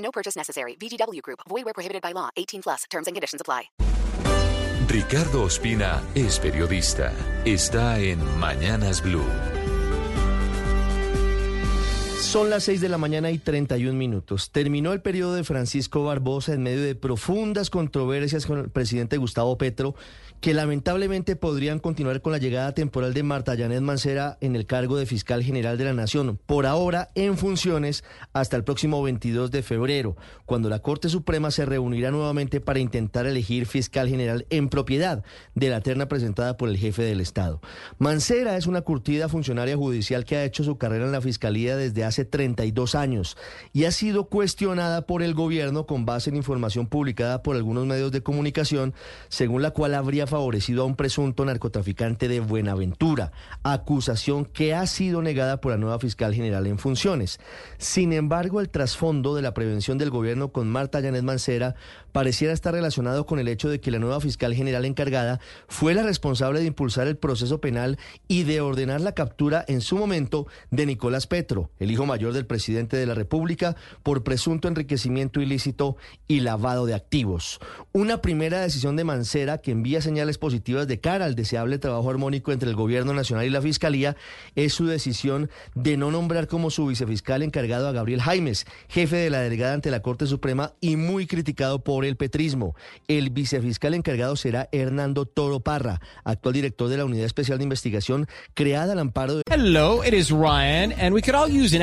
No purchase necessary. VGW Group. Void where prohibited by law. 18 plus. Terms and conditions apply. Ricardo Ospina es periodista. Está en Mañanas Blue. Son las 6 de la mañana y 31 minutos. Terminó el periodo de Francisco Barbosa en medio de profundas controversias con el presidente Gustavo Petro, que lamentablemente podrían continuar con la llegada temporal de Marta Janet Mancera en el cargo de fiscal general de la Nación, por ahora en funciones hasta el próximo 22 de febrero, cuando la Corte Suprema se reunirá nuevamente para intentar elegir fiscal general en propiedad de la terna presentada por el jefe del Estado. Mancera es una curtida funcionaria judicial que ha hecho su carrera en la fiscalía desde hace 32 años y ha sido cuestionada por el gobierno con base en información publicada por algunos medios de comunicación, según la cual habría favorecido a un presunto narcotraficante de Buenaventura, acusación que ha sido negada por la nueva fiscal general en funciones. Sin embargo, el trasfondo de la prevención del gobierno con Marta Yanet Mancera pareciera estar relacionado con el hecho de que la nueva fiscal general encargada fue la responsable de impulsar el proceso penal y de ordenar la captura en su momento de Nicolás Petro, el hijo mayor del presidente de la República, por presunto enriquecimiento ilícito y lavado de activos. Una primera decisión de Mancera que envía señales positivas de cara al deseable trabajo armónico entre el gobierno nacional y la fiscalía es su decisión de no nombrar como su vicefiscal encargado a Gabriel Jaimes, jefe de la delegada ante la Corte Suprema y muy criticado por el petrismo. El vicefiscal encargado será Hernando Toro Parra, actual director de la Unidad Especial de Investigación creada al amparo de... Hello, it is Ryan, and we could all use an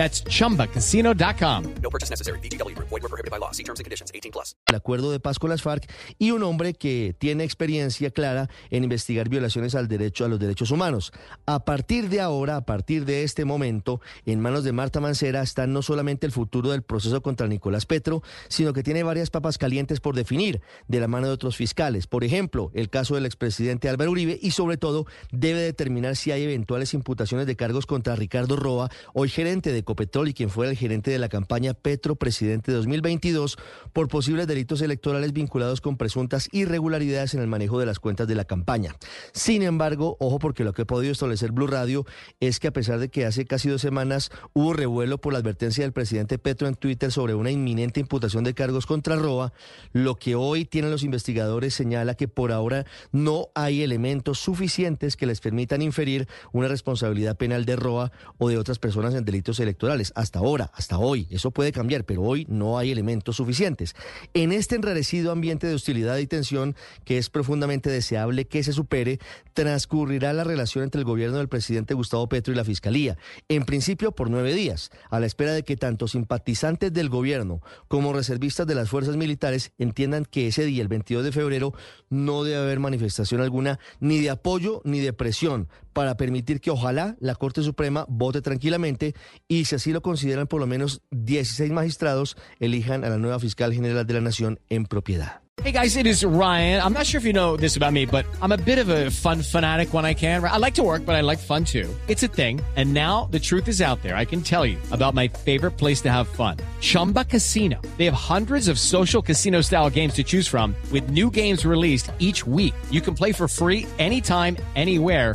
That's chumbacasino.com. No purchase necessary. VGW Group. Void were prohibited by law. See terms and conditions. 18 plus. el acuerdo de paz con las FARC y un hombre que tiene experiencia clara en investigar violaciones al derecho a los derechos humanos. A partir de ahora, a partir de este momento, en manos de Marta Mancera está no solamente el futuro del proceso contra Nicolás Petro, sino que tiene varias papas calientes por definir de la mano de otros fiscales. Por ejemplo, el caso del expresidente Álvaro Uribe y sobre todo debe determinar si hay eventuales imputaciones de cargos contra Ricardo Roa, hoy gerente de Ecopetrol y quien fuera el gerente de la campaña Petro Presidente 2022 por posibles delitos electorales vinculados con presuntas irregularidades en el manejo de las cuentas de la campaña. Sin embargo, ojo porque lo que ha podido establecer Blue Radio es que a pesar de que hace casi dos semanas hubo revuelo por la advertencia del presidente Petro en Twitter sobre una inminente imputación de cargos contra Roa, lo que hoy tienen los investigadores señala que por ahora no hay elementos suficientes que les permitan inferir una responsabilidad penal de Roa o de otras personas en delitos electorales. Hasta ahora, hasta hoy, eso puede cambiar, pero hoy no hay elementos suficientes. En este enrarecido ambiente de hostilidad y tensión, que es profundamente deseable que se supere, transcurrirá la relación entre el gobierno del presidente Gustavo Petro y la Fiscalía, en principio por nueve días, a la espera de que tanto simpatizantes del gobierno como reservistas de las fuerzas militares entiendan que ese día, el 22 de febrero, no debe haber manifestación alguna ni de apoyo ni de presión para permitir que ojalá la Corte Suprema vote tranquilamente y si así lo consideran por lo menos 16 magistrados elijan a la nueva fiscal general de la Nación en propiedad. Hey guys, it is Ryan. I'm not sure if you know this about me, but I'm a bit of a fun fanatic when I can. I like to work, but I like fun too. It's a thing. And now the truth is out there. I can tell you about my favorite place to have fun. Chumba Casino. They have hundreds of social casino style games to choose from with new games released each week. You can play for free anytime, anywhere.